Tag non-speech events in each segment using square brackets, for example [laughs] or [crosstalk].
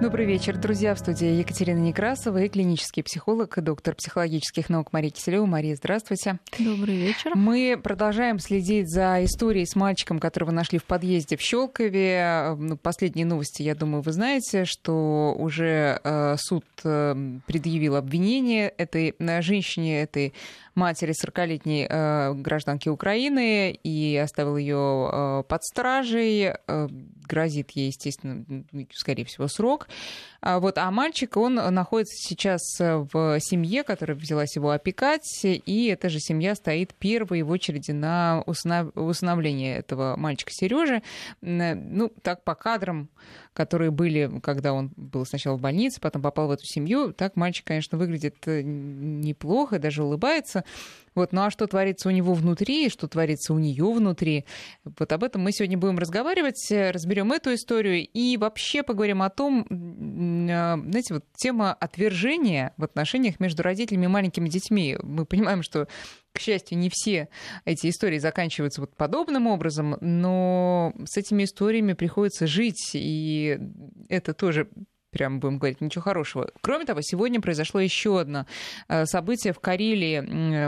Добрый вечер, друзья. В студии Екатерина Некрасова и клинический психолог, доктор психологических наук Мария Киселева. Мария, здравствуйте. Добрый вечер. Мы продолжаем следить за историей с мальчиком, которого нашли в подъезде в Щелкове. Ну, последние новости, я думаю, вы знаете, что уже э, суд э, предъявил обвинение этой э, женщине, этой матери 40-летней э, гражданки Украины и оставил ее э, под стражей. Э, грозит ей, естественно, скорее всего, срок. А, вот, а мальчик, он находится сейчас в семье, которая взялась его опекать, и эта же семья стоит первой в очереди на усыновление этого мальчика Сережи. Ну, так по кадрам, которые были, когда он был сначала в больнице, потом попал в эту семью, так мальчик, конечно, выглядит э, неплохо, даже улыбается. Вот, ну а что творится у него внутри, что творится у нее внутри, вот об этом мы сегодня будем разговаривать, разберем эту историю и вообще поговорим о том, а, знаете, вот тема отвержения в отношениях между родителями и маленькими детьми. Мы понимаем, что к счастью, не все эти истории заканчиваются вот подобным образом, но с этими историями приходится жить, и это тоже прям будем говорить, ничего хорошего. Кроме того, сегодня произошло еще одно э, событие в Карелии.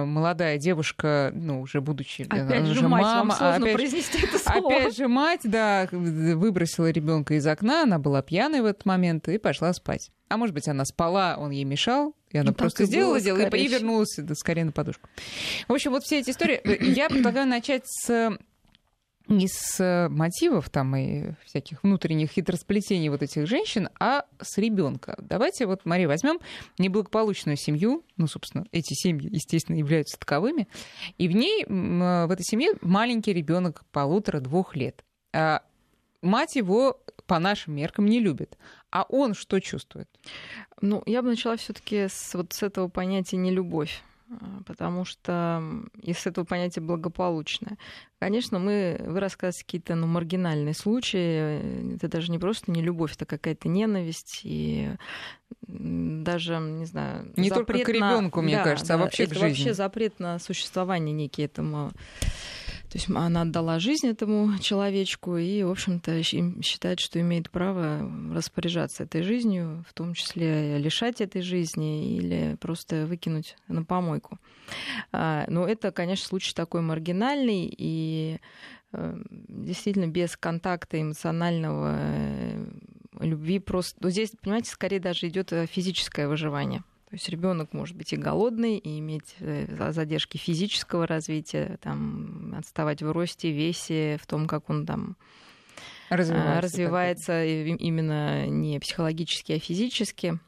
Молодая девушка, ну, уже будучи опять же, мать, мама, вам опять, произнести это слово. опять же мать, да, выбросила ребенка из окна, она была пьяной в этот момент и пошла спать. А может быть, она спала, он ей мешал, и она ну, просто сделала дело, и вернулась да, скорее на подушку. В общем, вот все эти истории. Я предлагаю начать с не с э, мотивов там и всяких внутренних хитросплетений вот этих женщин, а с ребенка. Давайте вот, Мария, возьмем неблагополучную семью, ну, собственно, эти семьи, естественно, являются таковыми, и в ней, э, в этой семье маленький ребенок полутора-двух лет. А мать его по нашим меркам не любит. А он что чувствует? Ну, я бы начала все-таки с вот с этого понятия нелюбовь. А, потому что из этого понятия благополучное. Конечно, мы, вы рассказываете какие-то ну, маргинальные случаи, это даже не просто не любовь, это какая-то ненависть и даже, не знаю, не только к ребенку, мне да, кажется, а да, вообще это к жизни. вообще запрет на существование некий этому то есть она отдала жизнь этому человечку и, в общем-то, считает, что имеет право распоряжаться этой жизнью, в том числе лишать этой жизни или просто выкинуть на помойку. А, но это, конечно, случай такой маргинальный и э, действительно без контакта эмоционального э, любви просто... Но здесь, понимаете, скорее даже идет физическое выживание. То есть ребенок может быть и голодный, и иметь э, задержки физического развития, там, отставать в росте, весе, в том, как он там развивается, развивается именно не психологически, а физически.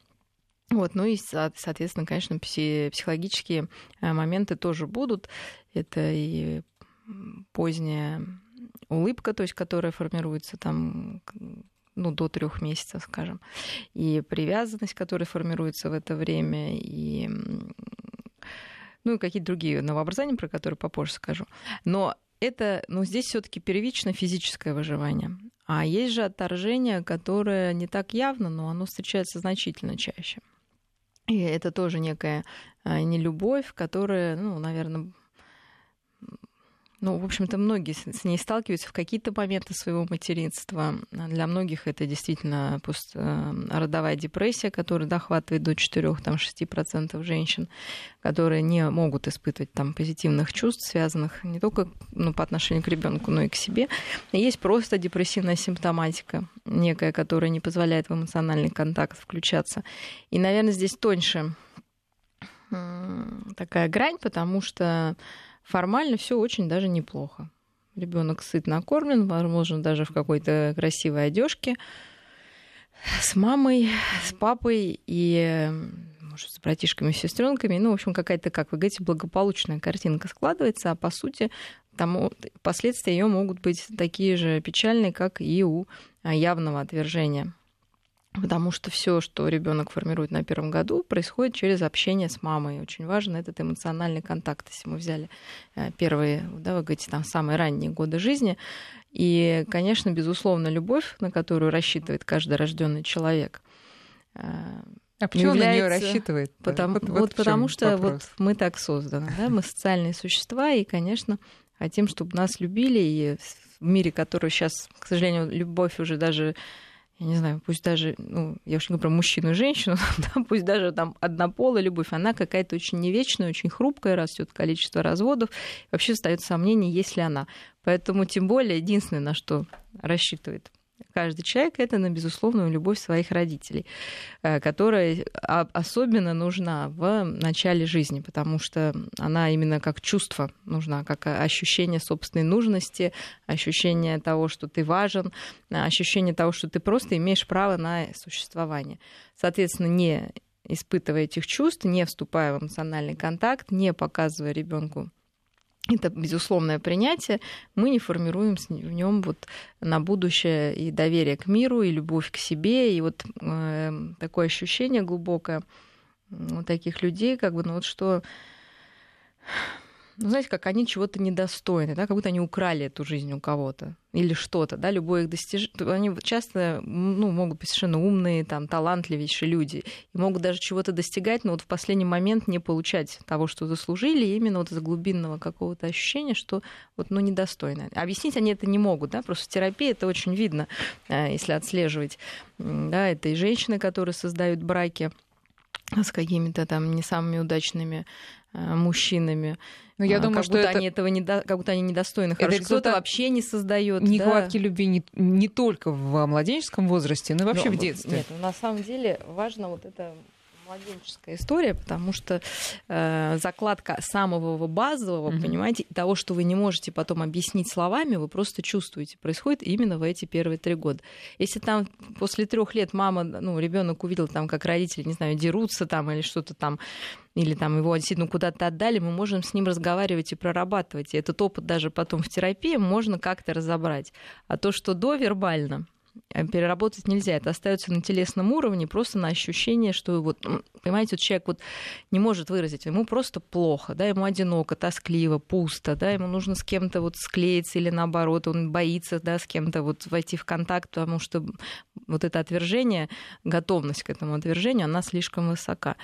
Вот, ну и, соответственно, конечно, психологические э, моменты тоже будут. Это и поздняя улыбка, то есть, которая формируется там ну, до трех месяцев, скажем, и привязанность, которая формируется в это время, и ну и какие-то другие новообразования, про которые попозже скажу. Но это, ну, здесь все-таки первично физическое выживание. А есть же отторжение, которое не так явно, но оно встречается значительно чаще. И это тоже некая а, нелюбовь, которая, ну, наверное, ну, в общем-то, многие с ней сталкиваются в какие-то моменты своего материнства. Для многих это действительно родовая депрессия, которая дохватывает до 4-6% женщин, которые не могут испытывать там, позитивных чувств, связанных не только ну, по отношению к ребенку, но и к себе. Есть просто депрессивная симптоматика, некая, которая не позволяет в эмоциональный контакт включаться. И, наверное, здесь тоньше такая грань, потому что формально все очень даже неплохо. Ребенок сыт накормлен, возможно, даже в какой-то красивой одежке с мамой, с папой и может, с братишками, с сестренками. Ну, в общем, какая-то, как вы говорите, благополучная картинка складывается, а по сути там последствия ее могут быть такие же печальные, как и у явного отвержения. Потому что все, что ребенок формирует на первом году, происходит через общение с мамой. Очень важен этот эмоциональный контакт. Если мы взяли э, первые, да, вы говорите, там самые ранние годы жизни. И, конечно, безусловно, любовь, на которую рассчитывает каждый рожденный человек. Э, а почему является... на нее рассчитывает? Потому, вот, вот, вот потому что вот мы так созданы, да? мы социальные существа, и, конечно, хотим, чтобы нас любили, и в мире, который сейчас, к сожалению, любовь уже даже я не знаю, пусть даже, ну, я уж не говорю про мужчину и женщину, [laughs] да, пусть даже там однополая любовь, она какая-то очень невечная, очень хрупкая, растет количество разводов, вообще остается сомнение, есть ли она. Поэтому тем более единственное, на что рассчитывает каждый человек, это на безусловную любовь своих родителей, э, которая особенно нужна в начале жизни, потому что она именно как чувство нужна, как ощущение собственной нужности, ощущение того, что ты важен, ощущение того, что ты просто имеешь право на существование. Соответственно, не испытывая этих чувств, не вступая в эмоциональный контакт, не показывая ребенку это безусловное принятие, мы не формируем в нем вот на будущее и доверие к миру, и любовь к себе, и вот э, такое ощущение глубокое у таких людей, как бы, ну вот что ну, знаете, как они чего-то недостойны, да, как будто они украли эту жизнь у кого-то или что-то, да, любое их достижение. Они часто ну, могут быть совершенно умные, там, талантливейшие люди, и могут даже чего-то достигать, но вот в последний момент не получать того, что заслужили, именно вот из глубинного какого-то ощущения, что вот, ну, недостойно. Объяснить они это не могут, да, просто в терапии это очень видно, э, если отслеживать, да, это и женщины, которые создают браки с какими-то там не самыми удачными Э, мужчинами. Но ну, я а, думаю, как что будто это... они этого не до... как будто они недостойны. Хорошо, кто-то вообще не создает. Нехватки да. любви не, не только в младенческом возрасте, но и вообще но, в детстве. Нет, на самом деле важно вот это младенческая история, потому что э, закладка самого базового, mm-hmm. понимаете, того, что вы не можете потом объяснить словами, вы просто чувствуете, происходит именно в эти первые три года. Если там после трех лет мама, ну, ребенок увидел там, как родители, не знаю, дерутся там или что-то там, или там его действительно куда-то отдали, мы можем с ним разговаривать и прорабатывать. И этот опыт даже потом в терапии можно как-то разобрать. А то, что до вербально, переработать нельзя. Это остается на телесном уровне, просто на ощущение, что вот, понимаете, вот человек вот не может выразить, ему просто плохо, да, ему одиноко, тоскливо, пусто, да, ему нужно с кем-то вот склеиться или наоборот, он боится, да, с кем-то вот войти в контакт, потому что вот это отвержение, готовность к этому отвержению, она слишком высока.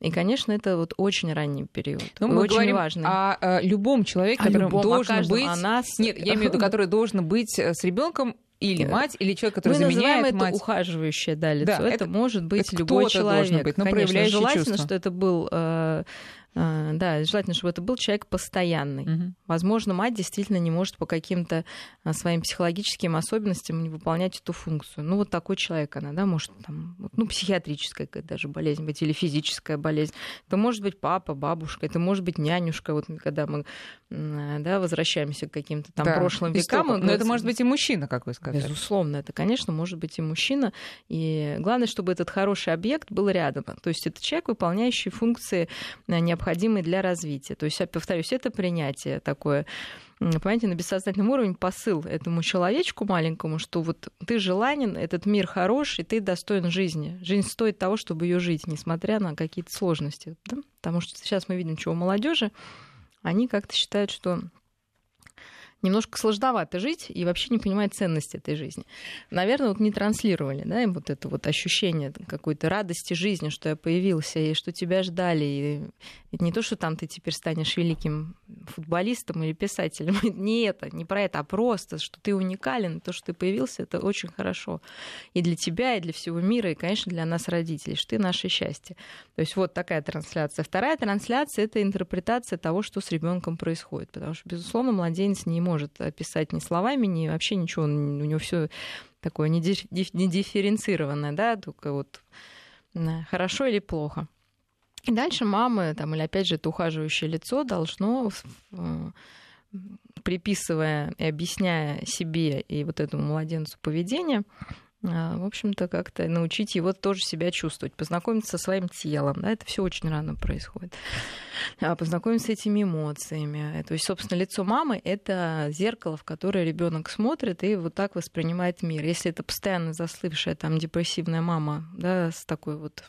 И, конечно, это вот очень ранний период. Но мы очень говорим важный. О, о любом человеке, который должен быть... О нас... Нет, я имею в виду, который должен быть с ребенком или мать, или человек, который Мы заменяет это ухаживающее да, лицо. Да, это, это может быть это любой человек. Быть, но Конечно, желательно, чувства. что это был э, а, да, желательно, чтобы это был человек постоянный. Угу. Возможно, мать действительно не может по каким-то а, своим психологическим особенностям не выполнять эту функцию. Ну, вот такой человек она, да, может там, ну, психиатрическая какая-то даже болезнь быть или физическая болезнь. Это может быть папа, бабушка, это может быть нянюшка. Вот когда мы да, возвращаемся к каким-то там да, прошлым векам. Но это может быть и мужчина, как вы сказали. Безусловно, это, конечно, может быть и мужчина. И главное, чтобы этот хороший объект был рядом. То есть это человек, выполняющий функции необходимые необходимый для развития. То есть, я повторюсь, это принятие такое понимаете, на бессознательном уровне посыл этому человечку маленькому, что вот ты желанен, этот мир хороший, ты достоин жизни. Жизнь стоит того, чтобы ее жить, несмотря на какие-то сложности. Да? Потому что сейчас мы видим, чего молодежи, они как-то считают, что немножко сложновато жить и вообще не понимает ценности этой жизни. Наверное, вот не транслировали, да, им вот это вот ощущение какой-то радости жизни, что я появился, и что тебя ждали. И не то, что там ты теперь станешь великим футболистом или писателем. [laughs] Не это, не про это, а просто, что ты уникален, то, что ты появился, это очень хорошо. И для тебя, и для всего мира, и, конечно, для нас, родителей, что ты наше счастье. То есть вот такая трансляция. Вторая трансляция — это интерпретация того, что с ребенком происходит. Потому что, безусловно, младенец не может описать ни словами, ни вообще ничего. У него все такое не дифференцированное, да, только вот хорошо или плохо. И дальше мамы, там, или опять же это ухаживающее лицо должно э, приписывая и объясняя себе и вот этому младенцу поведение, в общем-то, как-то научить его тоже себя чувствовать, познакомиться со своим телом. Да, это все очень рано происходит. А, познакомиться с этими эмоциями. То есть, собственно, лицо мамы это зеркало, в которое ребенок смотрит и вот так воспринимает мир. Если это постоянно заслывшая там депрессивная мама, да, с такой вот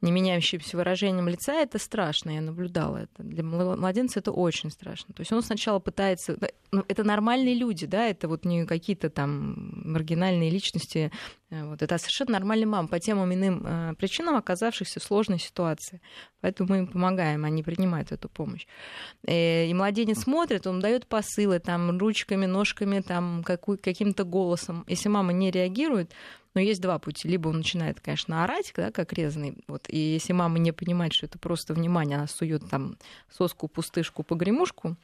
не меняющимся выражением лица, это страшно, я наблюдала это. Для младенца это очень страшно. То есть он сначала пытается... Ну, это нормальные люди, да, это вот не какие-то там маргинальные личности, Э, вот. Это совершенно нормальная мама по тем или иным э, причинам, оказавшихся в сложной ситуации. Поэтому мы им помогаем, они принимают эту помощь. Э, и младенец смотрит, он дает посылы там, ручками, ножками, там, каким-то голосом. Если мама не реагирует, но есть два пути. Либо он начинает, конечно, орать, да, как резанный. Вот. И если мама не понимает, что это просто внимание, она сует там соску, пустышку, погремушку,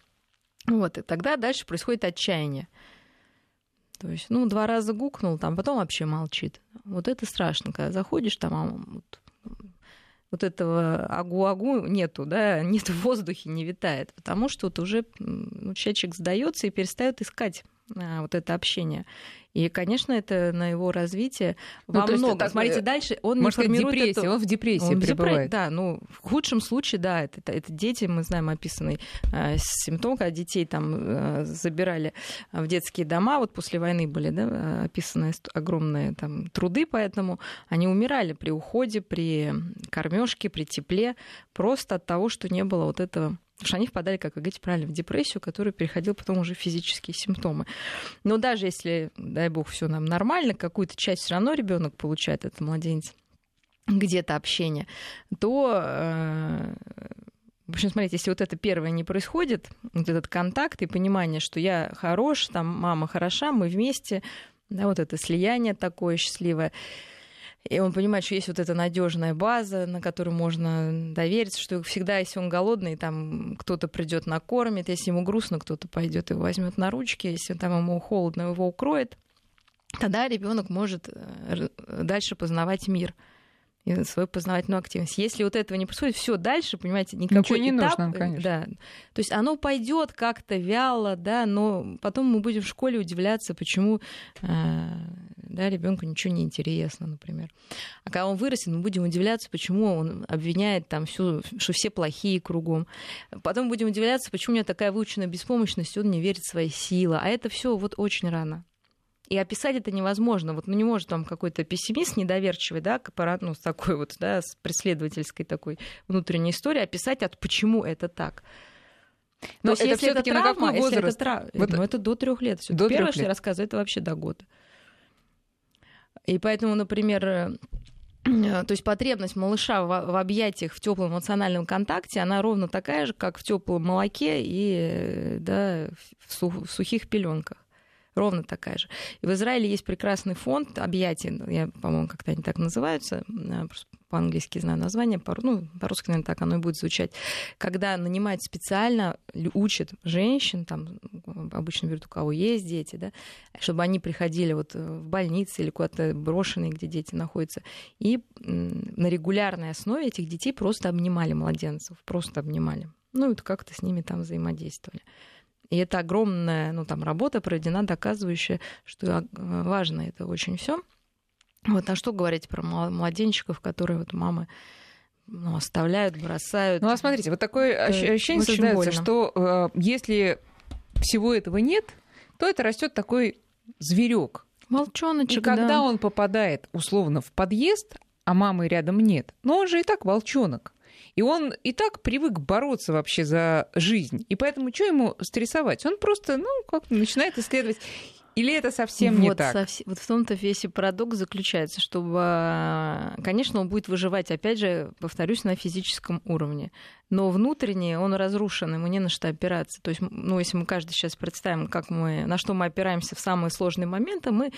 вот, и тогда дальше происходит отчаяние. То есть, ну, два раза гукнул, там, потом вообще молчит. Вот это страшно, когда заходишь, там, а вот, вот этого агу-агу нету, да, [laughs] нет в воздухе, не витает, потому что вот уже ну, человечек сдается и перестает искать вот это общение. И, конечно, это на его развитие ну, во многом. Так, Смотрите, э, дальше он не формирует депрессии, эту... он в депрессии он пребывает. Да, ну, в худшем случае, да, это, это дети, мы знаем описанный э, симптом, когда детей там э, забирали в детские дома, вот после войны были, да, описаны огромные там труды, поэтому они умирали при уходе, при кормежке, при тепле, просто от того, что не было вот этого Потому что они впадали, как вы говорите правильно, в депрессию, которая переходила потом уже в физические симптомы. Но даже если, дай бог, все нам нормально, какую-то часть все равно ребенок получает, этот младенец, где-то общение, то э, в общем, смотрите, если вот это первое не происходит, вот этот контакт и понимание, что я хорош, там мама хороша, мы вместе, да, вот это слияние такое счастливое, и он понимает, что есть вот эта надежная база, на которую можно довериться, что всегда, если он голодный, там кто-то придет накормит, если ему грустно, кто-то пойдет и возьмет на ручки, если там ему холодно, его укроет, тогда ребенок может э, дальше познавать мир свою познавательную активность. Если вот этого не происходит, все дальше, понимаете, никакой Ничего не этап, нужно, конечно. Да, то есть оно пойдет как-то вяло, да, но потом мы будем в школе удивляться, почему э, да, ребенку ничего не интересно, например. А когда он вырастет, мы будем удивляться, почему он обвиняет там всю, что все плохие кругом. Потом будем удивляться, почему у него такая выученная беспомощность, он не верит в свои силы. А это все вот очень рано. И описать это невозможно. Вот ну, не может там какой-то пессимист недоверчивый, да, ну, с такой вот, да, с преследовательской такой внутренней историей, описать, от почему это так. Но есть, это если это травма, если это травма, вот... ну, это до трех лет. До Первое, что я рассказываю, это вообще до года. И поэтому, например, э, то есть потребность малыша в, объятиях, в теплом эмоциональном контакте, она ровно такая же, как в теплом молоке и э, да, в сухих пеленках. Ровно такая же. И в Израиле есть прекрасный фонд объятий, я, по-моему, как-то они так называются, э, по-английски знаю название, по, ну, по-русски, наверное, так оно и будет звучать, когда нанимают специально, учат женщин, там обычно берут, у кого есть дети, да, чтобы они приходили вот в больницы или куда-то брошенные, где дети находятся, и на регулярной основе этих детей просто обнимали младенцев, просто обнимали. Ну, и как-то с ними там взаимодействовали. И это огромная ну, там, работа проведена, доказывающая, что а, важно это очень все. Вот, а что говорить про младенчиков, которые вот мамы ну, оставляют, бросают. Ну, а смотрите, вот такое это ощущение создается, больно. что э, если всего этого нет, то это растет такой зверек. Волчоночек. И когда да. он попадает условно в подъезд, а мамы рядом нет, но он же и так волчонок. И он и так привык бороться вообще за жизнь. И поэтому что ему стрессовать? Он просто, ну, как начинает исследовать. Или это совсем вот, не так? Совсем, вот в том-то весь и парадокс заключается, чтобы, конечно, он будет выживать, опять же, повторюсь, на физическом уровне но внутренне он разрушен, ему не на что опираться. То есть, ну, если мы каждый сейчас представим, как мы, на что мы опираемся в самые сложные моменты, мы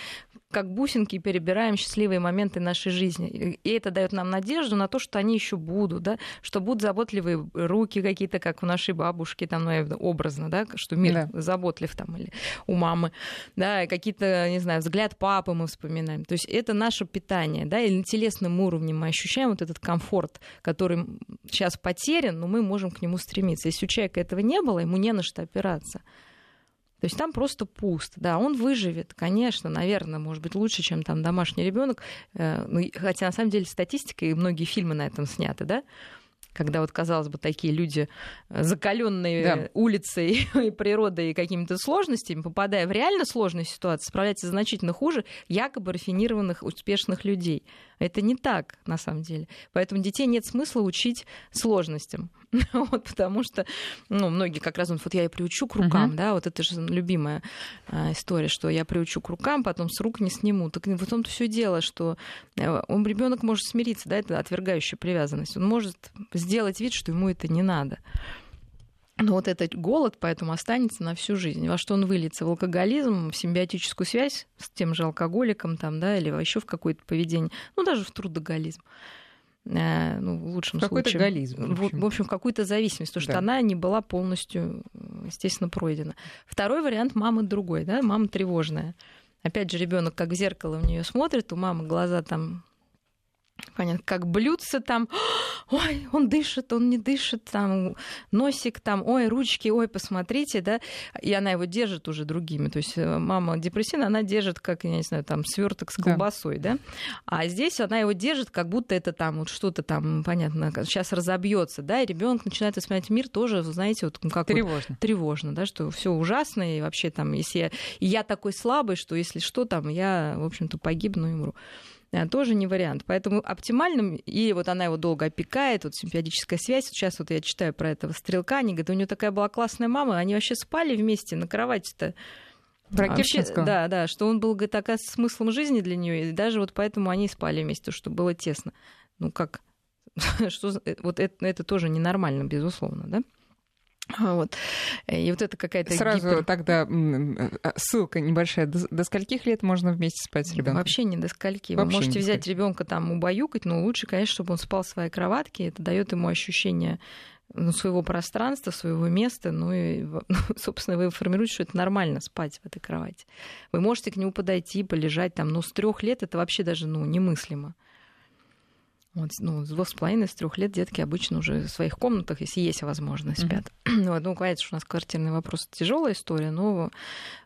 как бусинки перебираем счастливые моменты нашей жизни. И это дает нам надежду на то, что они еще будут, да, что будут заботливые руки какие-то, как у нашей бабушки, там, ну, образно, да, что мир да. заботлив там, или у мамы, да, какие-то, не знаю, взгляд папы мы вспоминаем. То есть это наше питание, да, или на телесном уровне мы ощущаем вот этот комфорт, который сейчас потерян, но мы можем к нему стремиться. Если у человека этого не было, ему не на что опираться. То есть там просто пуст. Да, он выживет, конечно, наверное, может быть, лучше, чем там домашний ребенок. Э, ну, хотя на самом деле статистика и многие фильмы на этом сняты, да когда вот, казалось бы, такие люди, э, закаленные да. улицей [laughs] и природой и какими-то сложностями, попадая в реально сложные ситуации, справляются значительно хуже якобы рафинированных, успешных людей. Это не так, на самом деле. Поэтому детей нет смысла учить сложностям. [laughs] вот, потому что, ну, многие как раз, вот я и приучу к рукам, uh-huh. да, вот это же любимая а, история, что я приучу к рукам, потом с рук не сниму. Так в том-то все дело, что э, он ребенок может смириться, да, это отвергающая привязанность. Он может сделать вид, что ему это не надо. Но вот этот голод поэтому останется на всю жизнь. Во что он выльется? В алкоголизм, в симбиотическую связь с тем же алкоголиком, там, да, или еще в какое-то поведение, ну, даже в трудоголизм. Э, ну, в лучшем какой-то случае. Гализм, в, в общем, какую-то зависимость, потому да. что она не была полностью, естественно, пройдена. Второй вариант мамы другой, да, мама тревожная. Опять же, ребенок как в зеркало в нее смотрит, у мамы глаза там понятно, как блюдце там, [gasps] ой, он дышит, он не дышит, там носик там, ой, ручки, ой, посмотрите, да, и она его держит уже другими, то есть э, мама депрессивная, она держит, как, я не знаю, там сверток с колбасой, да, да? а здесь она его держит, как будто это там вот что-то там, понятно, сейчас разобьется, да, и ребенок начинает воспринимать мир тоже, знаете, вот как тревожно, вот, тревожно, да, что все ужасно, и вообще там, если я, и я такой слабый, что если что, там, я, в общем-то, погибну и умру. Э, тоже не вариант. Поэтому оптимальным, и вот она его долго опекает, вот симпиодическая связь, сейчас вот я читаю про этого стрелка, они говорят, у нее такая была классная мама, они вообще спали вместе на кровати-то. Про Вообще, Да, да, что он был, говорит, такая смыслом жизни для нее, и даже вот поэтому они спали вместе, что было тесно. Ну как, [laughs] что, э, вот это, это тоже ненормально, безусловно, да? Вот. И вот это какая-то Сразу гипер... тогда а, ссылка небольшая. До, до скольких лет можно вместе спать с ребенком? Вообще не до скольки. Вообще Вы можете взять ребенка там убаюкать, но лучше, конечно, чтобы он спал в своей кроватке. Это дает ему ощущение ну, своего пространства, своего места, ну и, [laughs] собственно, вы формируете, что это нормально спать в этой кровати. Вы можете к нему подойти, полежать там, но с трех лет это вообще даже ну, немыслимо. Вот, ну, с двух с половиной, с трех лет детки обычно уже в своих комнатах, если есть возможность, спят. Mm-hmm. [clears throat] Вот, ну, что у нас квартирный вопрос тяжелая история, но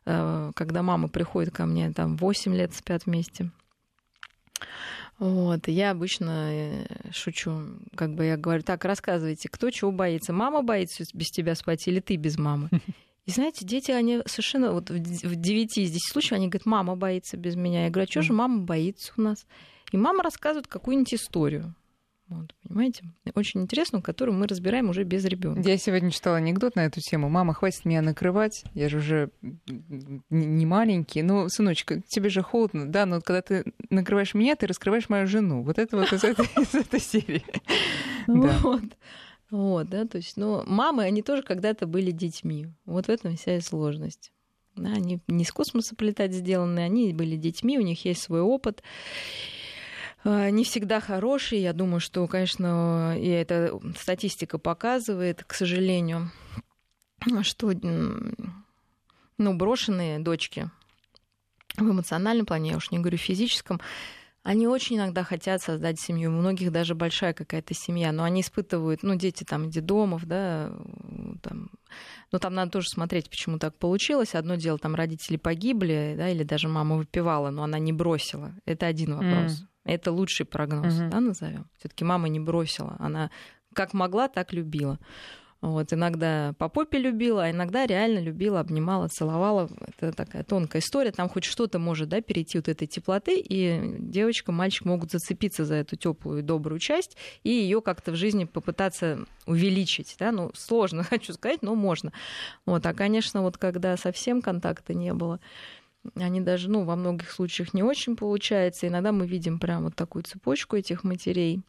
э, когда мама приходит ко мне, там 8 лет спят вместе. Вот, я обычно э, шучу, как бы я говорю, так, рассказывайте, кто чего боится? Мама боится без тебя спать или ты без мамы? [laughs] И знаете, дети, они совершенно, вот в 9 из 10 случаев, они говорят, мама боится без меня. Я говорю, а что же мама боится у нас? И мама рассказывает какую-нибудь историю. Вот, понимаете? Очень интересную, которую мы разбираем уже без ребенка. Я сегодня читала анекдот на эту тему. Мама, хватит меня накрывать, я же уже не маленький. Ну, сыночек, тебе же холодно. Да, но когда ты накрываешь меня, ты раскрываешь мою жену. Вот это вот из этой, [laughs] серии. [laughs] Вот. Вот, да, то есть, ну, мамы, они тоже когда-то были детьми. Вот в этом вся и сложность. Да, они не с космоса полетать сделаны, они были детьми, у них есть свой опыт. А, не всегда хороший. Я думаю, что, конечно, и эта статистика показывает, к сожалению, что ну, брошенные дочки в эмоциональном плане, я уж не говорю физическом, они очень иногда хотят создать семью. У многих даже большая какая-то семья, но они испытывают, ну, дети там детдомов, да, там, но там надо тоже смотреть, почему так получилось. Одно дело, там родители погибли, да, или даже мама выпивала, но она не бросила. Это один вопрос. Mm. Это лучший прогноз, угу. да, назовем. Все-таки мама не бросила. Она как могла, так любила. Вот, иногда по попе любила, а иногда реально любила, обнимала, целовала. Это такая тонкая история. Там хоть что-то может да, перейти вот этой теплоты, и девочка, мальчик могут зацепиться за эту теплую и добрую часть и ее как-то в жизни попытаться увеличить. Да? Ну, сложно, [laughs] хочу сказать, но можно. Вот, а, конечно, вот когда совсем контакта не было, они даже, ну, во многих случаях не очень получается. Иногда мы видим прям вот такую цепочку этих матерей.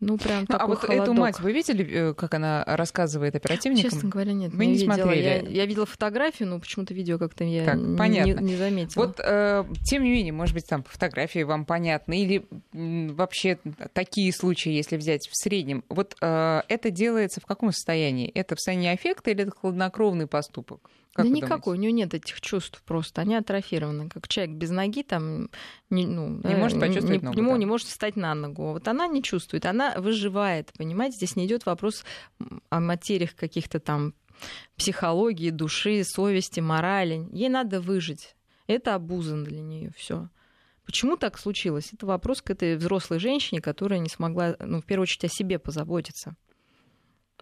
Ну, прям ну, а вот холодок. эту мать вы видели, э, как она рассказывает оперативникам? Честно говоря, нет. Вы не, не смотрели? Я, я видела фотографию, но почему-то видео как-то я как? Не, не заметила. Вот, э, тем не менее, может быть, там фотографии вам понятны, или вообще такие случаи, если взять в среднем. Вот э, это делается в каком состоянии? Это в состоянии аффекта или это хладнокровный поступок? Как да никакой, у нее нет этих чувств просто, они атрофированы. Как человек без ноги там не, ну, не да, может почувствовать не, ногу. Не, да. не может встать на ногу. Вот она не чувствует, она выживает, понимаете? Здесь не идет вопрос о материях каких-то там психологии, души, совести, морали. Ей надо выжить. Это обузан для нее все. Почему так случилось? Это вопрос к этой взрослой женщине, которая не смогла, ну, в первую очередь, о себе позаботиться.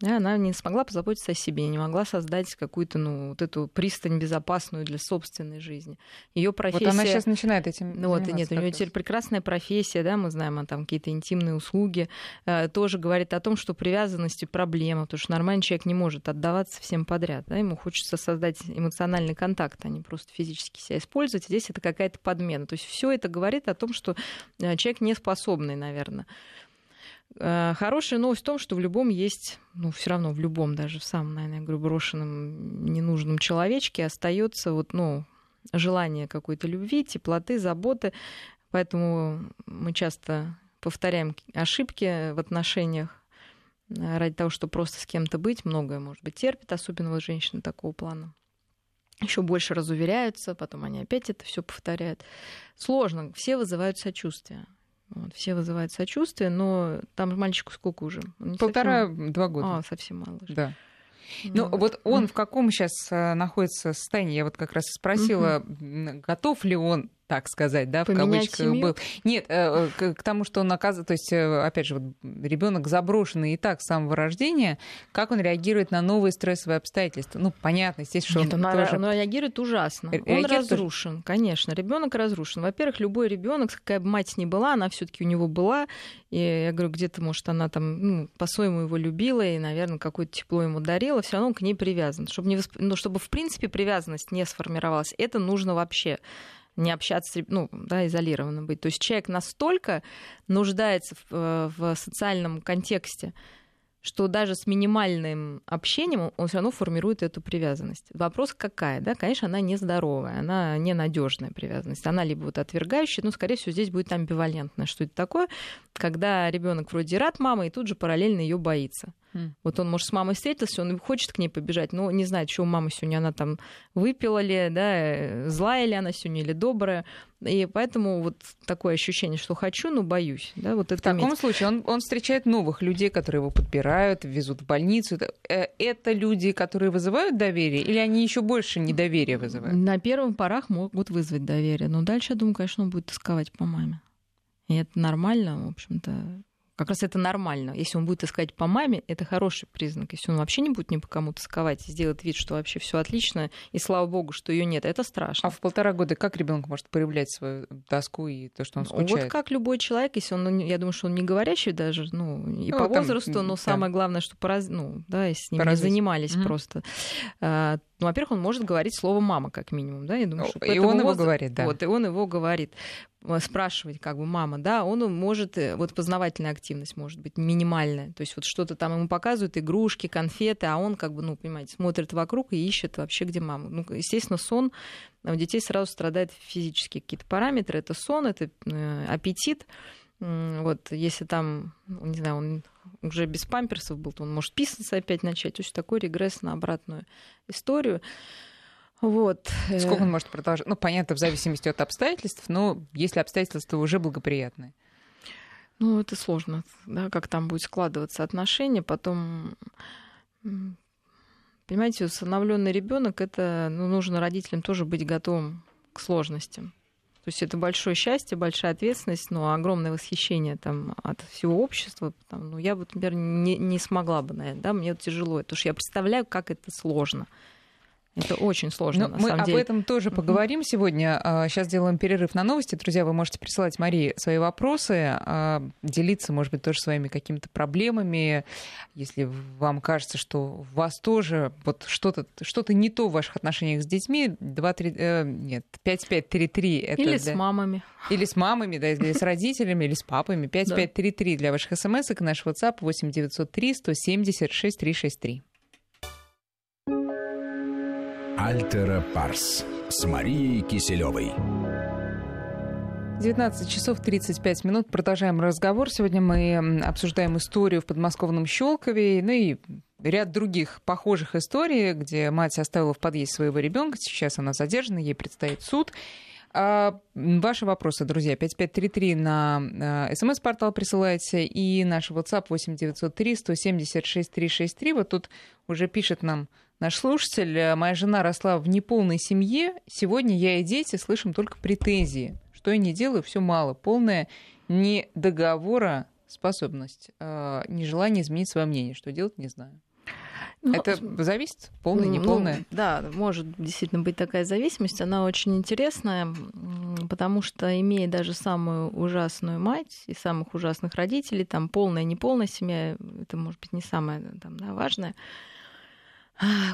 Да, она не смогла позаботиться о себе, не могла создать какую-то, ну, вот эту пристань безопасную для собственной жизни. Ее профессия... Вот она сейчас начинает этим Ну, вот, нет, у нее теперь прекрасная профессия, да, мы знаем, там какие-то интимные услуги. Э, тоже говорит о том, что привязанность проблема, потому что нормальный человек не может отдаваться всем подряд, да, ему хочется создать эмоциональный контакт, а не просто физически себя использовать. Здесь это какая-то подмена. То есть все это говорит о том, что э, человек не способный, наверное, хорошая новость в том, что в любом есть, ну, все равно в любом, даже в самом, наверное, говорю, брошенном, ненужном человечке остается вот, ну, желание какой-то любви, теплоты, заботы. Поэтому мы часто повторяем ошибки в отношениях э, ради того, чтобы просто с кем-то быть. Многое, может быть, терпит, особенно вот женщины такого плана. Еще больше разуверяются, потом они опять это все повторяют. Сложно, все вызывают сочувствие. Вот, все вызывают сочувствие, но там мальчику сколько уже? Полтора-два года. А, совсем мало. Да. Ну, ну вот он в каком сейчас э, находится состоянии? Я вот как раз спросила, угу. готов ли он так сказать, да, в Поменять кавычках семью? был. Нет, э, к, к тому, что он оказывает, то есть, э, опять же, вот ребенок заброшенный и так с самого рождения, как он реагирует на новые стрессовые обстоятельства? Ну, понятно, естественно, Нет, он, он, тоже... он реагирует ужасно. Реагирует он разрушен, тоже... конечно. Ребенок разрушен. Во-первых, любой ребенок, какая бы мать ни была, она все-таки у него была. И я говорю, где-то, может, она там ну, по-своему его любила и, наверное, какое-то тепло ему дарила, все равно он к ней привязан. Чтобы, не восп... ну, чтобы в принципе привязанность не сформировалась, это нужно вообще не общаться, ну, да, изолированно быть. То есть человек настолько нуждается в, э, в социальном контексте, что даже с минимальным общением он все равно формирует эту привязанность. Вопрос какая, да? Конечно, она нездоровая, она ненадежная привязанность. Она либо вот отвергающая, но, скорее всего, здесь будет амбивалентная. Что это такое? Когда ребенок вроде рад мамы и тут же параллельно ее боится. Mm. Вот он, может, с мамой встретился, он хочет к ней побежать, но не знает, что у мамы сегодня она там выпила ли, да, злая ли она сегодня или добрая. И поэтому вот такое ощущение, что хочу, но боюсь. Да, вот это в таком иметь. случае он, он встречает новых людей, которые его подбирают, везут в больницу. Это, э, это люди, которые вызывают доверие, или они еще больше недоверия вызывают? На первых порах могут вызвать доверие, но дальше, я думаю, конечно, он будет тосковать по маме. И это нормально, в общем-то. Как раз это нормально. Если он будет искать по маме, это хороший признак. Если он вообще не будет ни по кому тосковать и сделает вид, что вообще все отлично, и слава богу, что ее нет, это страшно. А в полтора года как ребенок может проявлять свою тоску и то, что он скучает? Вот как любой человек, если он, ну, я думаю, что он не говорящий даже, ну, и ну, по там, возрасту, но да. самое главное, что пораз... ну, да, если с ним не занимались mm-hmm. просто, а, ну, во-первых, он может говорить слово мама, как минимум, да, я думаю, что и он его говорит, да. Вот, и он его говорит. Э, спрашивать, как бы, мама, да, он может, э, вот познавательная активность может быть минимальная, то есть вот что-то там ему показывают, игрушки, конфеты, а он, как бы, ну, понимаете, смотрит вокруг и ищет вообще, где мама. Ну, естественно, сон у детей сразу страдает физические какие-то параметры, это сон, это э, аппетит, вот, если там, ну, не знаю, он уже без памперсов был, то он может писаться опять начать. То есть такой регресс на обратную историю. Вот. Э. Сколько он может продолжать? Ну, понятно, в зависимости от обстоятельств, но если обстоятельства уже благоприятные. Ну, это сложно, да, как там будет складываться отношения. Потом, понимаете, усыновленный ребенок это ну, нужно родителям тоже быть готовым к сложностям. То есть это большое счастье, большая ответственность, но огромное восхищение там, от всего общества. Там, ну, я вот, например, не, не смогла бы, наверное, да, мне тяжело, потому что я представляю, как это сложно. Это очень сложно, Но на мы самом об деле. этом тоже поговорим сегодня. Сейчас а, делаем перерыв на новости. Друзья, вы можете присылать Марии свои вопросы, а, делиться, может быть, тоже своими какими-то проблемами. Если вам кажется, что у вас тоже вот что-то что не то в ваших отношениях с детьми, 2, 3, э, нет, 5533 это Или для... с мамами. Или с мамами, да, или с родителями, или с папами. [laughs] 5533 для ваших смс и наш WhatsApp 8903 176 363. Альтера Парс с Марией Киселевой. 19 часов 35 минут. Продолжаем разговор. Сегодня мы обсуждаем историю в подмосковном Щелкове, ну и ряд других похожих историй, где мать оставила в подъезде своего ребенка. Сейчас она задержана, ей предстоит суд. А, ваши вопросы, друзья, 5533 на а, смс-портал присылайте и наш WhatsApp 8903 176 363. Вот тут уже пишет нам Наш слушатель, э, моя жена росла в неполной семье. Сегодня я и дети слышим только претензии. Что я не делаю, все мало. Полная не договора способность, э, нежелание изменить свое мнение. Что делать, не знаю. Ну, это зависит, полное, неполное? Ну, да, может действительно быть такая зависимость. Она очень интересная, потому что имея даже самую ужасную мать и самых ужасных родителей, там полная, неполная семья, это может быть не самое там, да, важное,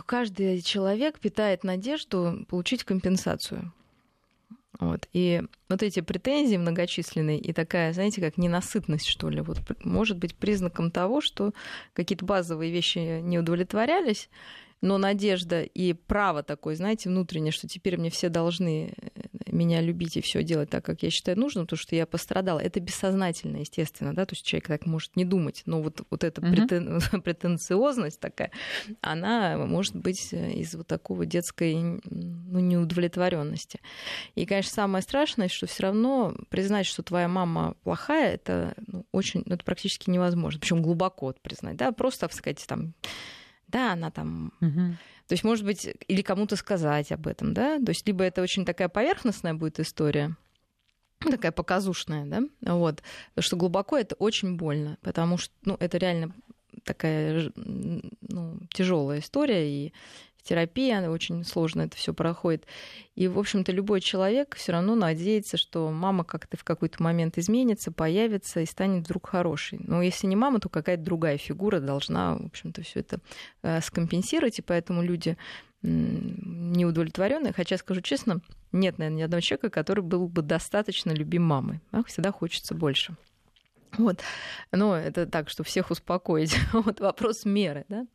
каждый человек питает надежду получить компенсацию. Вот. И вот эти претензии многочисленные и такая, знаете, как ненасытность, что ли, вот, может быть признаком того, что какие-то базовые вещи не удовлетворялись, но надежда и право такое, знаете, внутреннее, что теперь мне все должны э, меня любить и все делать так, как я считаю нужным, потому что я пострадала. Это бессознательно, естественно, да, то есть человек так может не думать, но вот, вот эта претен... [laughs] претенциозность такая, она может быть э, из вот такого детской ну, неудовлетворенности. И, конечно, самое страшное, что все равно признать, что твоя мама плохая, это ну, очень, ну, это практически невозможно, причем глубоко признать, да, просто сказать там да, она там... Угу. То есть, может быть, или кому-то сказать об этом, да? То есть, либо это очень такая поверхностная будет история, такая показушная, да, вот, потому что глубоко это очень больно, потому что, ну, это реально такая, ну, тяжелая история, и терапия, очень сложно это все проходит. И, в общем-то, любой человек все равно надеется, что мама как-то в какой-то момент изменится, появится и станет вдруг хорошей. Но если не мама, то какая-то другая фигура должна, в общем-то, все это э, скомпенсировать, и поэтому люди неудовлетворенные. Хотя, скажу честно, нет, наверное, ни одного человека, который был бы достаточно любим мамой. Всегда хочется больше. [laughs] Вот. Но это так, что всех успокоить. [laughs] вот вопрос меры, да?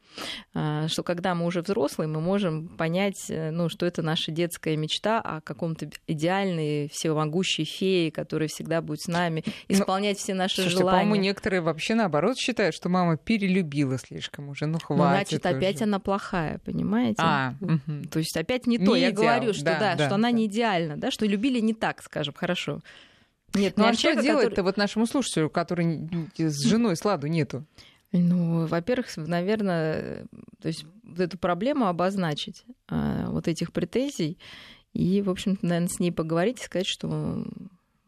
А, что когда мы уже взрослые, мы можем понять, э, ну, что это наша детская мечта о каком-то идеальной, всемогущей фее, которая всегда будет с нами, ну, исполнять Но, все наши слушайте, желания. по-моему, некоторые вообще наоборот считают, что мама перелюбила слишком уже, ну, ну хватит. Ну, значит, уже. опять она плохая, понимаете? А, угу. То есть опять не, не то. Я идеал. говорю, что да, да, да что она да. не идеальна, да, что любили не так, скажем, хорошо. Нет, ну а что делать-то который... вот нашему слушателю, который с женой сладу нету? Ну, во-первых, наверное, то есть вот эту проблему обозначить, а, вот этих претензий, и, в общем-то, наверное, с ней поговорить и сказать, что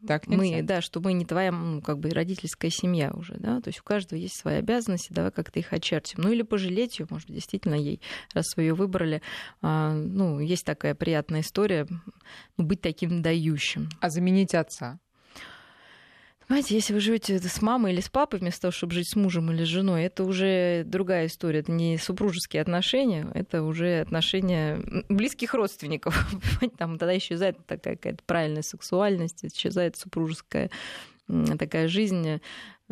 так мы, да, что мы не твоя, ну, как бы родительская семья уже, да, то есть у каждого есть свои обязанности, давай как-то их очертим. Ну или пожалеть ее, может быть, действительно ей, раз вы ее выбрали, а, ну, есть такая приятная история, ну, быть таким дающим. А заменить отца? Понимаете, если вы живете с мамой или с папой, вместо того, чтобы жить с мужем или с женой, это уже другая история. Это не супружеские отношения, это уже отношения близких родственников. [laughs] Там тогда исчезает такая какая-то правильная сексуальность, исчезает супружеская такая жизнь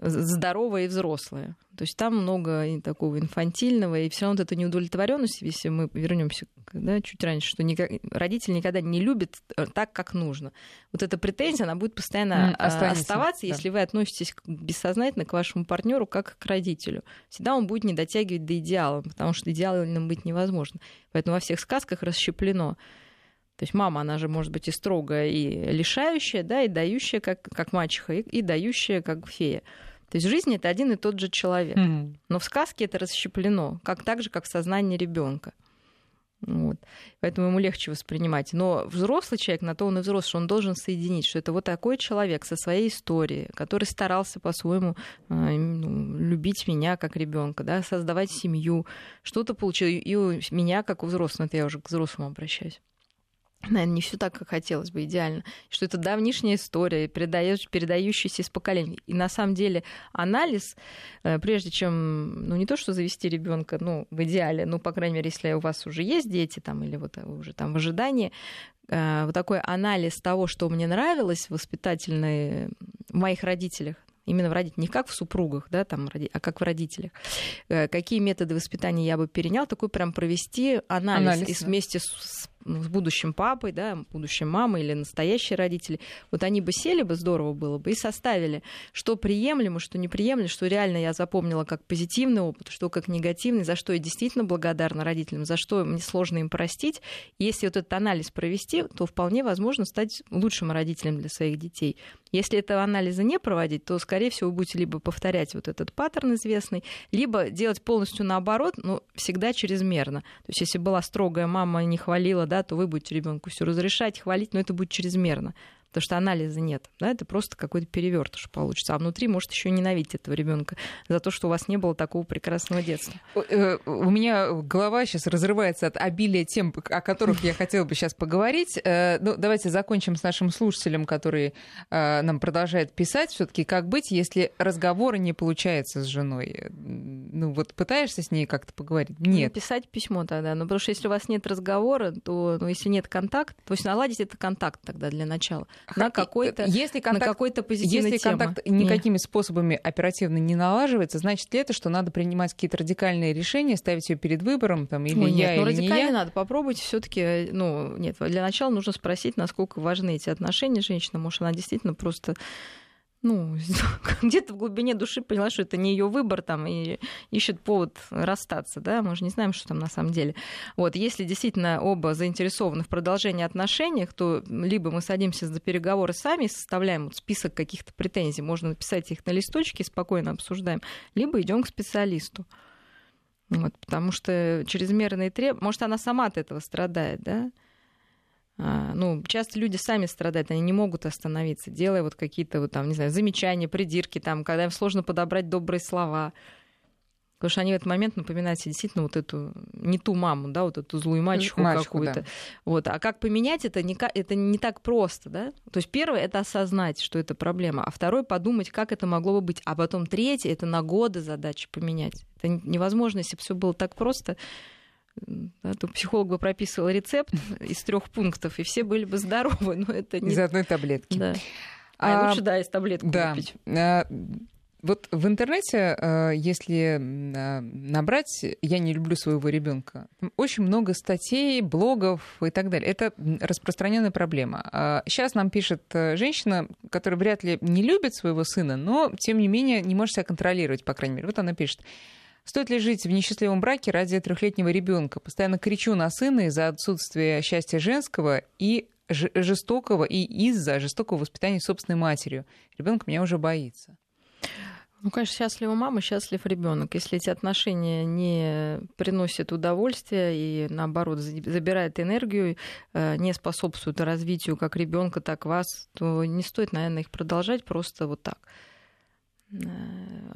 здоровая и взрослая. То есть там много и такого инфантильного, и все равно вот эта неудовлетворенность, если мы вернемся да, чуть раньше, что никак, родитель никогда не любит э, так, как нужно. Вот эта претензия, она будет постоянно mm, оставаться, да. если вы относитесь бессознательно к вашему партнеру как к родителю. Всегда он будет не дотягивать до идеала, потому что идеалом быть невозможно. Поэтому во всех сказках расщеплено. То есть мама, она же может быть и строгая, и лишающая, да, и дающая, как, как мачеха, и, и дающая, как фея. То есть в жизни это один и тот же человек. Mm-hmm. Но в сказке это расщеплено, как так же, как в сознании ребенка. Вот. Поэтому ему легче воспринимать. Но взрослый человек, на то он и взрослый, что он должен соединить, что это вот такой человек со своей историей, который старался по-своему э, ну, любить меня как ребенка, да, создавать семью, что-то получил. И у меня, как у взрослого, это я уже к взрослому обращаюсь наверное, не все так, как хотелось бы, идеально, что это давнишняя история, передающаяся из поколений. И на самом деле анализ, э, прежде чем, ну не то, что завести ребенка, ну в идеале, ну по крайней мере, если у вас уже есть дети там или вот уже там в ожидании, э, вот такой анализ того, что мне нравилось воспитательный в моих родителях, именно в родителях, не как в супругах, да, там, а как в родителях. Э, какие методы воспитания я бы перенял, такой прям провести анализ, анализ и да. вместе с с будущим папой, да, будущей мамой или настоящие родители, вот они бы сели бы, здорово было бы, и составили, что приемлемо, что неприемлемо, что реально я запомнила как позитивный опыт, что как негативный, за что я действительно благодарна родителям, за что мне сложно им простить. Если вот этот анализ провести, то вполне возможно стать лучшим родителем для своих детей. Если этого анализа не проводить, то, скорее всего, вы будете либо повторять вот этот паттерн известный, либо делать полностью наоборот, но всегда чрезмерно. То есть, если была строгая мама, не хвалила, да, то вы будете ребенку все разрешать, хвалить, но это будет чрезмерно. Потому что анализа нет. Да, это просто какой-то перевертыш получится. А внутри может еще ненавидеть этого ребенка за то, что у вас не было такого прекрасного детства. Э, у меня голова сейчас разрывается от обилия тем, о которых я хотела бы сейчас поговорить. Э, ну, давайте закончим с нашим слушателем, который э, нам продолжает писать. Все-таки как быть, если разговора не получается с женой? Ну, вот пытаешься с ней как-то поговорить? Ну, нет. Написать письмо тогда. Ну, потому что если у вас нет разговора, то ну, если нет контакта, то есть наладить это контакт тогда для начала. На какой-то, если контакт, на какой-то позитивной Если контакт никакими способами оперативно не налаживается, значит ли это, что надо принимать какие-то радикальные решения, ставить ее перед выбором, там, или Ой, я, нет, ну, или не я? надо. Попробуйте все таки ну, нет, для начала нужно спросить, насколько важны эти отношения женщины. Может, она действительно просто ну, [laughs] где-то в глубине души поняла, что это не ее выбор, там, и ищет повод расстаться, да, мы же не знаем, что там на самом деле. Вот, если действительно оба заинтересованы в продолжении отношений, то либо мы садимся за переговоры сами, составляем вот список каких-то претензий, можно написать их на листочке, спокойно обсуждаем, либо идем к специалисту. Вот, потому что чрезмерные требования, может, она сама от этого страдает, да, ну, часто люди сами страдают, они не могут остановиться, делая вот какие-то вот там, не знаю, замечания, придирки, там, когда им сложно подобрать добрые слова. Потому что они в этот момент напоминают себе действительно вот эту, не ту маму, да, вот эту злую мачеху, мачеху какую-то. Да. Вот. А как поменять это не, это не так просто, да? То есть первое — это осознать, что это проблема, а второе — подумать, как это могло бы быть. А потом третье — это на годы задачи поменять. Это невозможно, если бы все было так просто да, то психолог бы прописывал рецепт из трех пунктов, и все были бы здоровы. Но это не... Из одной таблетки. Да. А, а лучше, да, из таблетки да. купить. А, вот в интернете, а, если а, набрать «я не люблю своего ребенка», очень много статей, блогов и так далее. Это распространенная проблема. Сейчас нам пишет э, женщина, которая вряд ли не любит своего сына, но, тем не менее, не может себя контролировать, по крайней мере. Вот она пишет. Стоит ли жить в несчастливом браке ради трехлетнего ребенка? Постоянно кричу на сына из-за отсутствия счастья женского и жестокого и из-за жестокого воспитания собственной матерью. Ребенок меня уже боится. Ну, конечно, счастлива мама, счастлив ребенок. Если эти отношения не приносят удовольствия и, наоборот, забирают энергию, э, не способствуют развитию как ребенка, так вас, то не стоит, наверное, их продолжать просто вот так.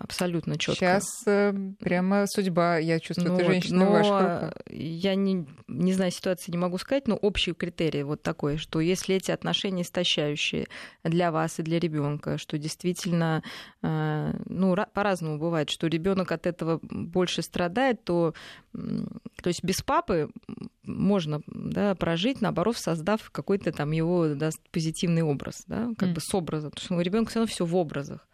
Абсолютно четко. Сейчас э, прямо судьба, я чувствую, ну, это женщина в ваших Я не, не знаю ситуации, не могу сказать, но общий критерий вот такой, что если эти отношения истощающие для вас и для ребенка, что действительно, э, ну, по-разному бывает, что ребенок от этого больше страдает, то, то есть без папы можно да, прожить, наоборот, создав какой-то там его да, позитивный образ, да, как mm. бы с образом, потому что у ребенка все равно все в образах.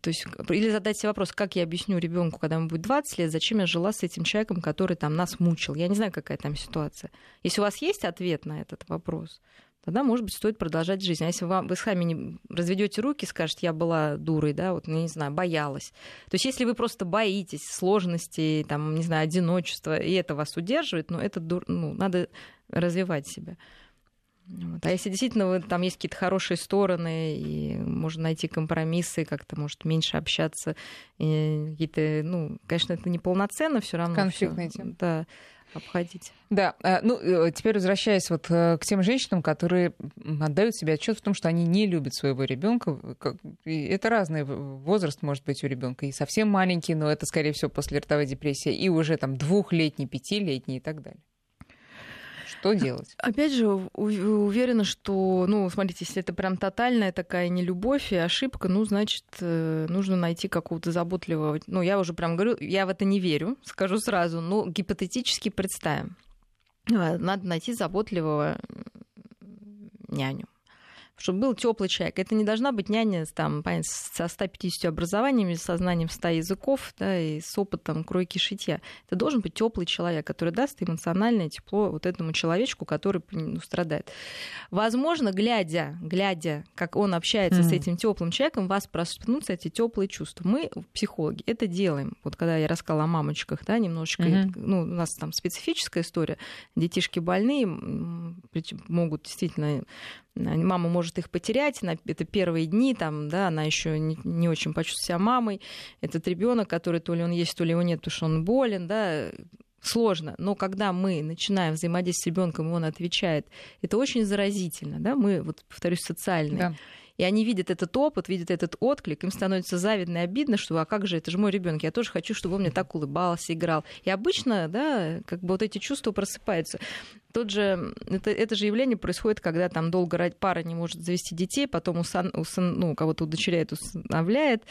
То есть, или задать себе вопрос, как я объясню ребенку, когда ему будет 20 лет, зачем я жила с этим человеком, который там нас мучил. Я не знаю, какая там ситуация. Если у вас есть ответ на этот вопрос, тогда, может быть, стоит продолжать жизнь. А если вам, вы сами не разведете руки, скажете, я была дурой, да, вот, ну, не знаю, боялась. То есть, если вы просто боитесь сложностей, там, не знаю, одиночества, и это вас удерживает, ну, это ну, надо развивать себя. Вот. А если действительно вы, там есть какие-то хорошие стороны, и можно найти компромиссы, как-то, может, меньше общаться, какие-то, ну, конечно, это неполноценно все равно. Конфликтные темы. Да, обходить. Да, а, ну, э, теперь возвращаясь вот э, к тем женщинам, которые отдают себе отчет в том, что они не любят своего ребенка. Это разный возраст может быть у ребенка, и совсем маленький, но это, скорее всего, после ротовой депрессии, и уже там двухлетний, пятилетний и так далее. Что делать? [laughs] Опять же, уверена, что, ну, смотрите, если это прям тотальная такая нелюбовь и ошибка, ну, значит, э, нужно найти какого-то заботливого... Ну, я уже прям говорю, я в это не верю, скажу сразу, но гипотетически представим. А, надо найти заботливого няню чтобы был теплый человек. Это не должна быть няня там, понятно, со 150 образованиями, со знанием 100 языков да, и с опытом кройки шитья. Это должен быть теплый человек, который даст эмоциональное тепло вот этому человечку, который ну, страдает. Возможно, глядя, глядя, как он общается mm-hmm. с этим теплым человеком, вас проснутся эти теплые чувства. Мы, психологи, это делаем. Вот когда я рассказала о мамочках, да, немножечко, mm-hmm. ну, у нас там специфическая история. Детишки больные, могут действительно Мама может их потерять, это первые дни, там, да, она еще не, очень почувствует себя мамой. Этот ребенок, который то ли он есть, то ли его нет, потому что он болен, да, сложно. Но когда мы начинаем взаимодействовать с ребенком, и он отвечает, это очень заразительно. Да? Мы, вот, повторюсь, социальные. Да. И они видят этот опыт, видят этот отклик, им становится завидно и обидно, что а как же, это же мой ребенок, я тоже хочу, чтобы он мне так улыбался, играл. И обычно, да, как бы вот эти чувства просыпаются. Тот же, это, это же явление происходит, когда там долго пара не может завести детей, потом усан, усан, ну, кого-то удочеряет, усыновляет,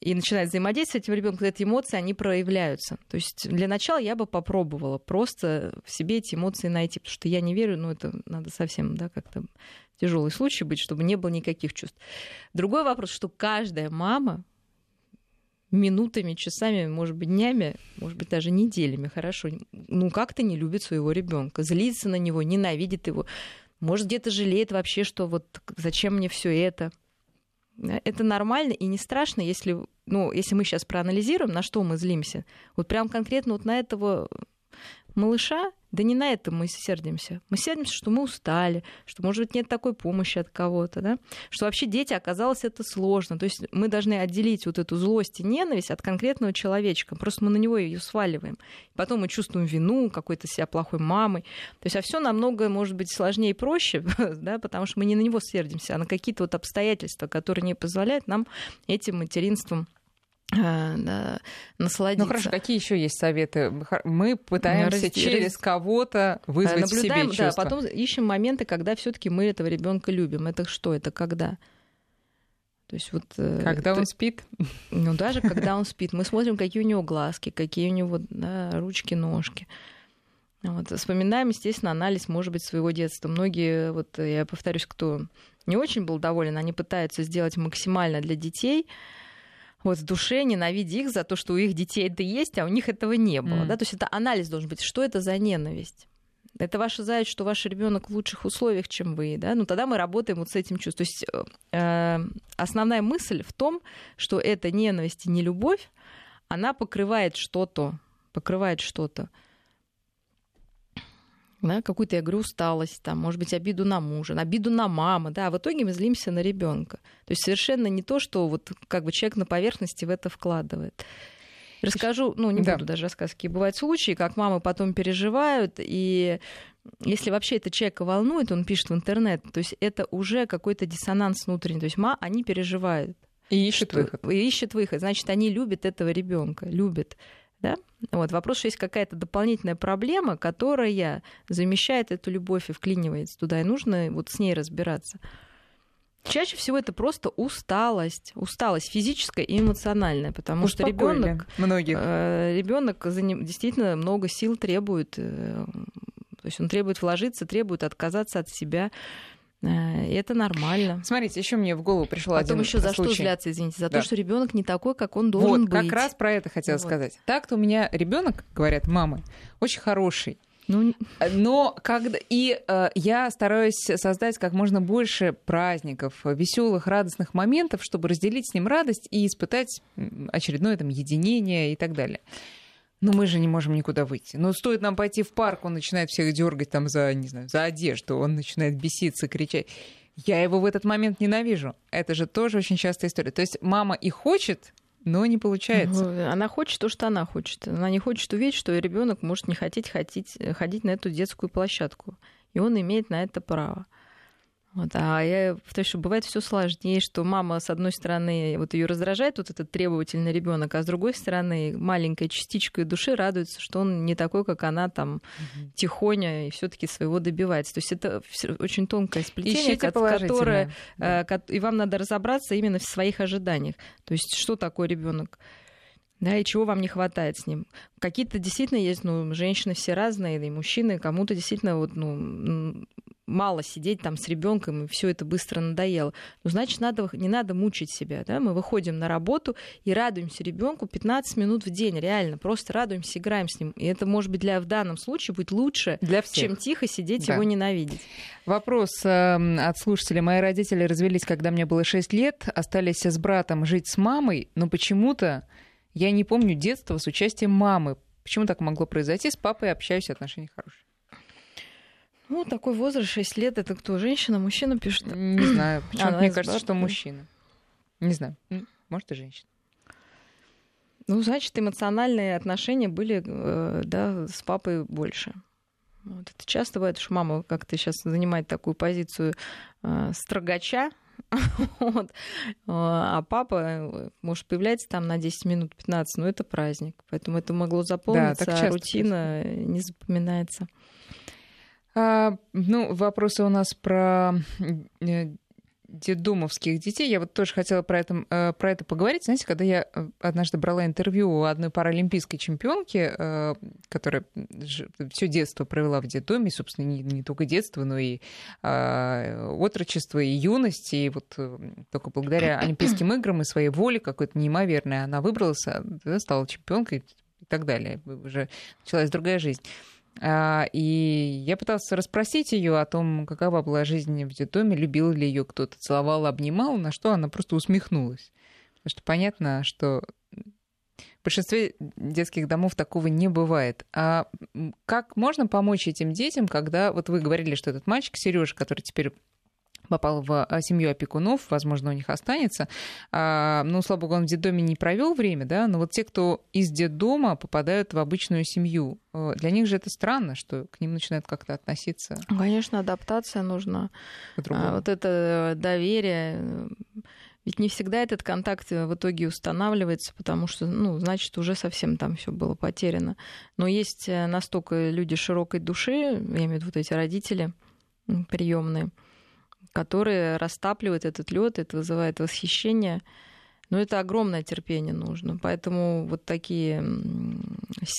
и начинает взаимодействовать этим ребенком, эти эмоции, они проявляются. То есть для начала я бы попробовала просто в себе эти эмоции найти, потому что я не верю, ну это надо совсем, да, как-то тяжелый случай быть, чтобы не было никаких чувств. Другой вопрос, что каждая мама минутами, часами, может быть, днями, может быть, даже неделями, хорошо, ну как-то не любит своего ребенка, злится на него, ненавидит его, может, где-то жалеет вообще, что вот зачем мне все это. Это нормально и не страшно, если, ну, если мы сейчас проанализируем, на что мы злимся. Вот прям конкретно вот на этого малыша, да не на это мы сердимся. Мы сердимся, что мы устали, что, может быть, нет такой помощи от кого-то, да? что вообще дети оказалось это сложно. То есть мы должны отделить вот эту злость и ненависть от конкретного человечка. Просто мы на него ее сваливаем. Потом мы чувствуем вину, какой-то себя плохой мамой. То есть а все намного, может быть, сложнее и проще, [laughs] да? потому что мы не на него сердимся, а на какие-то вот обстоятельства, которые не позволяют нам этим материнством насладиться. Ну хорошо, какие еще есть советы? Мы пытаемся Раз... через кого-то вызвать Наблюдаем, в себе чувства. Да, потом ищем моменты, когда все-таки мы этого ребенка любим. Это что? Это когда? То есть вот, э, когда то, он спит? Ну, даже когда он [laughs] спит. Мы смотрим, какие у него глазки, какие у него да, ручки, ножки. Вот. Вспоминаем, естественно, анализ, может быть, своего детства. Многие, вот я повторюсь, кто не очень был доволен, они пытаются сделать максимально для детей, вот в душе ненавидя их за то, что у их детей это есть, а у них этого не было. Mm. Да? То есть это анализ должен быть, что это за ненависть. Это ваша зависть, что ваш ребенок в лучших условиях, чем вы, да? Ну тогда мы работаем вот с этим чувством. То есть э, основная мысль в том, что эта ненависть и не любовь, она покрывает что-то, покрывает что-то да, какую-то, я говорю, усталость, там, может быть, обиду на мужа, обиду на маму, да, а в итоге мы злимся на ребенка. То есть совершенно не то, что вот как бы человек на поверхности в это вкладывает. Расскажу, ну, не да. буду даже рассказывать, какие бывают случаи, как мамы потом переживают, и если вообще это человека волнует, он пишет в интернет, то есть это уже какой-то диссонанс внутренний, то есть ма, они переживают. И ищут выход. И ищут выход. Значит, они любят этого ребенка, любят. Да? Вот. Вопрос, что есть какая-то дополнительная проблема, которая замещает эту любовь и вклинивается туда, и нужно вот с ней разбираться. Чаще всего это просто усталость, усталость физическая и эмоциональная, потому Успокоили что ребенок, многих. Э, ребенок действительно много сил требует, э, то есть он требует вложиться, требует отказаться от себя. Э, это нормально. Смотрите, еще мне в голову пришел Потом один еще за случай. что зляться, извините, за да. то, что ребенок не такой, как он должен вот, быть. Как раз про это хотела вот. сказать. Так-то у меня ребенок, говорят мамы, очень хороший. Ну... Но когда и э, я стараюсь создать как можно больше праздников, веселых, радостных моментов, чтобы разделить с ним радость и испытать очередное там единение и так далее. Но мы же не можем никуда выйти. Но стоит нам пойти в парк, он начинает всех дергать там за, не знаю, за одежду, он начинает беситься, кричать. Я его в этот момент ненавижу. Это же тоже очень частая история. То есть мама и хочет, но не получается. Она хочет то, что она хочет. Она не хочет увидеть, что ребенок может не хотеть ходить, ходить на эту детскую площадку. И он имеет на это право. Вот, а я повторяю, что бывает все сложнее, что мама, с одной стороны, вот ее раздражает вот этот требовательный ребенок, а с другой стороны, маленькая частичка души радуется, что он не такой, как она там угу. тихоня и все-таки своего добивается. То есть это очень тонкое сплетение, которое да. Э, и вам надо разобраться именно в своих ожиданиях. То есть что такое ребенок? Да, и чего вам не хватает с ним. Какие-то действительно есть, ну, женщины все разные, и мужчины, кому-то действительно вот, ну, мало сидеть там с ребенком, и все это быстро надоело. Ну, значит, надо, не надо мучить себя. Да? Мы выходим на работу и радуемся ребенку 15 минут в день. Реально, просто радуемся, играем с ним. И это, может быть, для, в данном случае будет лучше, для всех. чем тихо сидеть да. его ненавидеть. Вопрос э, от слушателя. Мои родители развелись, когда мне было 6 лет, остались с братом жить с мамой, но почему-то я не помню детства с участием мамы. Почему так могло произойти? С папой общаюсь, отношения хорошие. Ну, такой возраст, 6 лет, это кто, женщина, мужчина пишет? Не знаю. [clears throat] Почему мне кажется, что мужчина. Не знаю. Может, и женщина. Ну, значит, эмоциональные отношения были э, да, с папой больше. Вот. Это часто бывает, что мама как-то сейчас занимает такую позицию э, строгача, [laughs] вот. А папа э, может появляться там на 10 минут, 15, но это праздник. Поэтому это могло заполниться, да, а рутина происходит. не запоминается. А, ну, вопросы у нас про детдомовских детей. Я вот тоже хотела про это, э, про это поговорить. Знаете, когда я э, однажды брала интервью у одной паралимпийской чемпионки, э, которая все детство провела в детдоме, собственно, не, не только детство, но и отрочество, и юность, и вот только благодаря [clears throat] Олимпийским играм и своей воле какой-то неимоверной она выбралась, стала чемпионкой и так далее. Уже началась другая жизнь. А, и я пыталась расспросить ее о том, какова была жизнь в детдоме, любил ли ее кто-то, целовал, обнимал, на что она просто усмехнулась. Потому что понятно, что в большинстве детских домов такого не бывает. А как можно помочь этим детям, когда вот вы говорили, что этот мальчик Сережа, который теперь попал в а, семью опекунов, возможно, у них останется. А, ну, слава богу, он в детдоме не провел время, да, но вот те, кто из детдома попадают в обычную семью, э, для них же это странно, что к ним начинают как-то относиться. Конечно, адаптация нужна. А, вот это доверие. Ведь не всегда этот контакт в итоге устанавливается, потому что, ну, значит, уже совсем там все было потеряно. Но есть э, настолько люди широкой души, я имею в виду вот эти родители приемные, которые растапливают этот лед, это вызывает восхищение. Но это огромное терпение нужно. Поэтому вот такие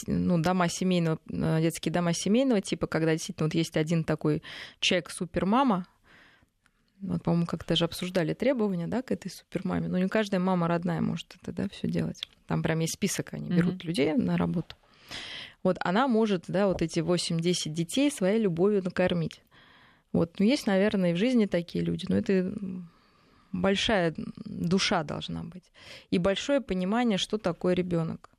ну, дома семейного, э, детские дома семейного типа, когда действительно вот есть один такой человек супермама, вот, по-моему, как-то же обсуждали требования, да, к этой супермаме. Но не каждая мама родная может это, да, все делать. Там прям есть список, они берут mm-hmm. людей на работу. Вот она может, да, вот эти 8-10 детей своей любовью накормить. Вот, ну, есть, наверное, и в жизни такие люди, но это большая душа должна быть. И большое понимание, что такое ребенок.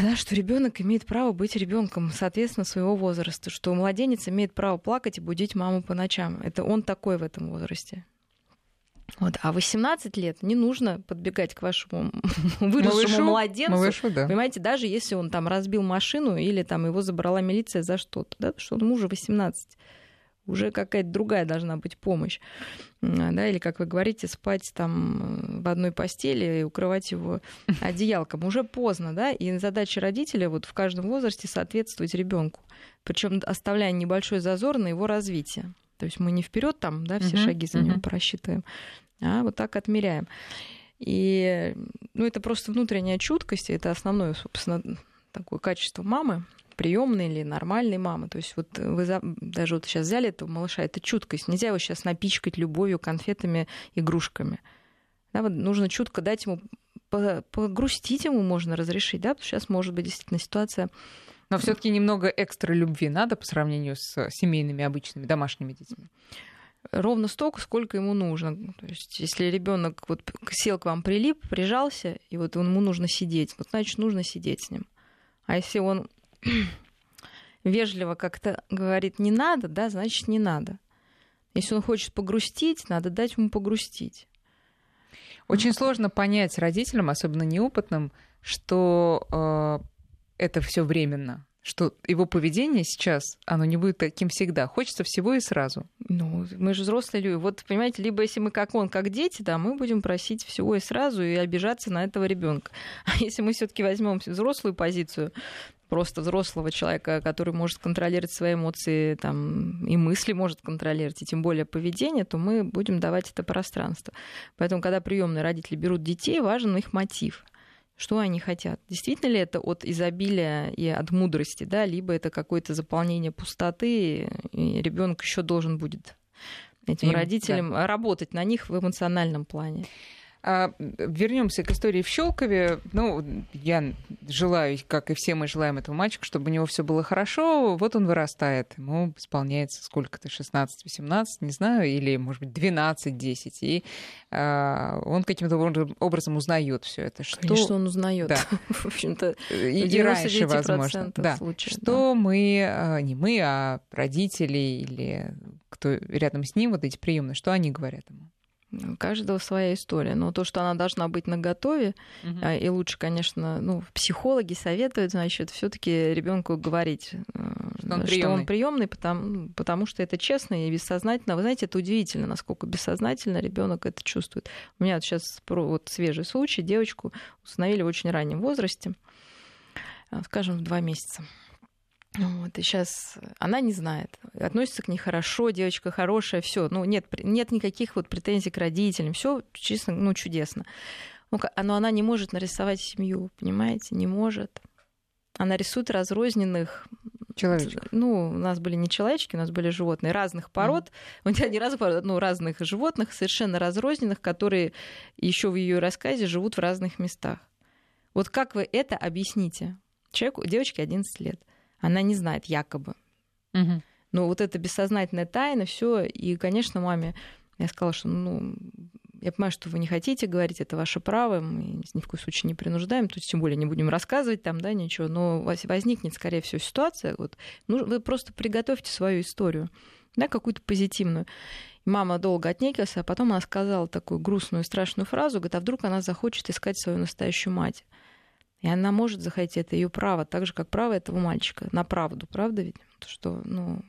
Да, что ребенок имеет право быть ребенком, соответственно, своего возраста, что младенец имеет право плакать и будить маму по ночам. Это он такой в этом возрасте. Вот. А 18 лет не нужно подбегать к вашему [laughs] выросшему малышу, младенцу. Малышу, да. Понимаете, даже если он там разбил машину или там его забрала милиция за что-то, да, что ему уже 18 уже какая-то другая должна быть помощь. Да, или, как вы говорите, спать там в одной постели и укрывать его [laughs] одеялком. Уже поздно, да, и задача родителя вот в каждом возрасте соответствовать ребенку, причем оставляя небольшой зазор на его развитие. То есть мы не вперед там, да, все uh-huh, шаги за него uh-huh. просчитываем, а вот так отмеряем. И ну, это просто внутренняя чуткость, это основное, собственно, такое качество мамы, приемной или нормальной мамы. То есть вот вы за... даже вот сейчас взяли этого малыша, это чуткость. Нельзя его сейчас напичкать любовью, конфетами, игрушками. Да, вот нужно чутко дать ему погрустить ему можно разрешить, да, потому что сейчас может быть действительно ситуация но все-таки немного экстра любви надо по сравнению с семейными обычными домашними детьми. Ровно столько, сколько ему нужно. То есть, если ребенок вот сел к вам, прилип, прижался, и вот ему нужно сидеть, вот значит нужно сидеть с ним. А если он [clears throat] вежливо как-то говорит не надо, да, значит не надо. Если он хочет погрустить, надо дать ему погрустить. Очень сложно понять родителям, особенно неопытным, что э, это все временно, что его поведение сейчас, оно не будет таким всегда. Хочется всего и сразу. Ну, мы же взрослые люди. Вот, понимаете, либо если мы как он, как дети, да, мы будем просить всего и сразу и обижаться на этого ребенка. [laughs] А если мы все-таки возьмем взрослую позицию, просто взрослого человека, который может контролировать свои эмоции там, и мысли может контролировать, и тем более поведение, то мы будем давать это пространство. Поэтому, когда приемные родители берут детей, важен их мотив что они хотят. Действительно ли это от изобилия и от мудрости, да, либо это какое-то заполнение пустоты, и ребенок еще должен будет этим Им, родителям да. работать на них в эмоциональном плане. А, вернемся к истории в Щелкове. Ну, я желаю, как и все мы желаем этому мальчику, чтобы у него все было хорошо. Вот он вырастает. Ему исполняется сколько-то, 16-18, не знаю, или, может быть, 12-10. И а, он каким-то образом узнает все это. Что... Конечно, он узнает. Да. [laughs] в общем-то, и, и раньше, возможно. Да. Случаев, что да. мы, а, не мы, а родители или кто рядом с ним, вот эти приемные, что они говорят ему? У каждого своя история. Но то, что она должна быть наготове, угу. и лучше, конечно, ну, психологи советуют, значит, все-таки ребенку говорить, э, что он, что он приемный, потому, потому что это честно и бессознательно. Вы знаете, это удивительно, насколько бессознательно ребенок это чувствует. У меня вот сейчас вот свежий случай, девочку установили в очень раннем возрасте, э, скажем, в два месяца. Вот, и сейчас она не знает, относится к ней хорошо, девочка хорошая, все, ну нет, нет никаких вот претензий к родителям, все честно, ну чудесно. Ну, но она не может нарисовать семью, понимаете, не может. Она рисует разрозненных человечков. Ну, у нас были не человечки, у нас были животные разных пород. Mm. Не разных пород, ну, разных животных, совершенно разрозненных, которые еще в ее рассказе живут в разных местах. Вот как вы это объясните? Человеку, девочке 11 лет она не знает якобы. Угу. Но вот это бессознательная тайна, все. И, конечно, маме я сказала, что ну, я понимаю, что вы не хотите говорить, это ваше право, мы ни в коем случае не принуждаем, то есть тем более не будем рассказывать там, да, ничего, но возникнет, скорее всего, ситуация, вот, ну, вы просто приготовьте свою историю, да, какую-то позитивную. И мама долго отнекивалась, а потом она сказала такую грустную, страшную фразу, говорит, а вдруг она захочет искать свою настоящую мать. И она может захотеть, это ее право, так же, как право этого мальчика, на правду, правда ведь? Что, ну,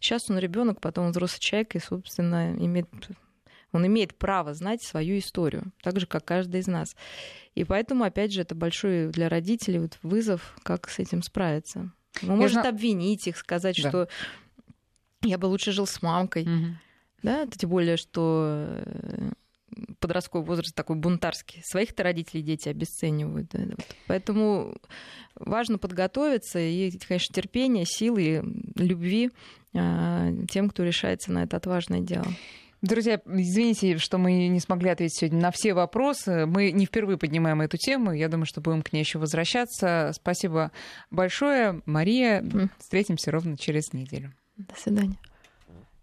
сейчас он ребенок, потом он взрослый человек, и, собственно, имеет он имеет право знать свою историю, так же, как каждый из нас. И поэтому, опять же, это большой для родителей вот вызов, как с этим справиться. Он может зна... обвинить их, сказать, да. что я бы лучше жил с мамкой. Угу. Да, тем более, что э, подростковый возраст такой бунтарский. Своих-то родителей дети обесценивают. Да? Вот. Поэтому важно подготовиться и, конечно, терпение, силы, любви а, тем, кто решается на это отважное дело. Друзья, извините, что мы не смогли ответить сегодня на все вопросы. Мы не впервые поднимаем эту тему. Я думаю, что будем к ней еще возвращаться. Спасибо большое, Мария. Встретимся ровно через неделю. До свидания.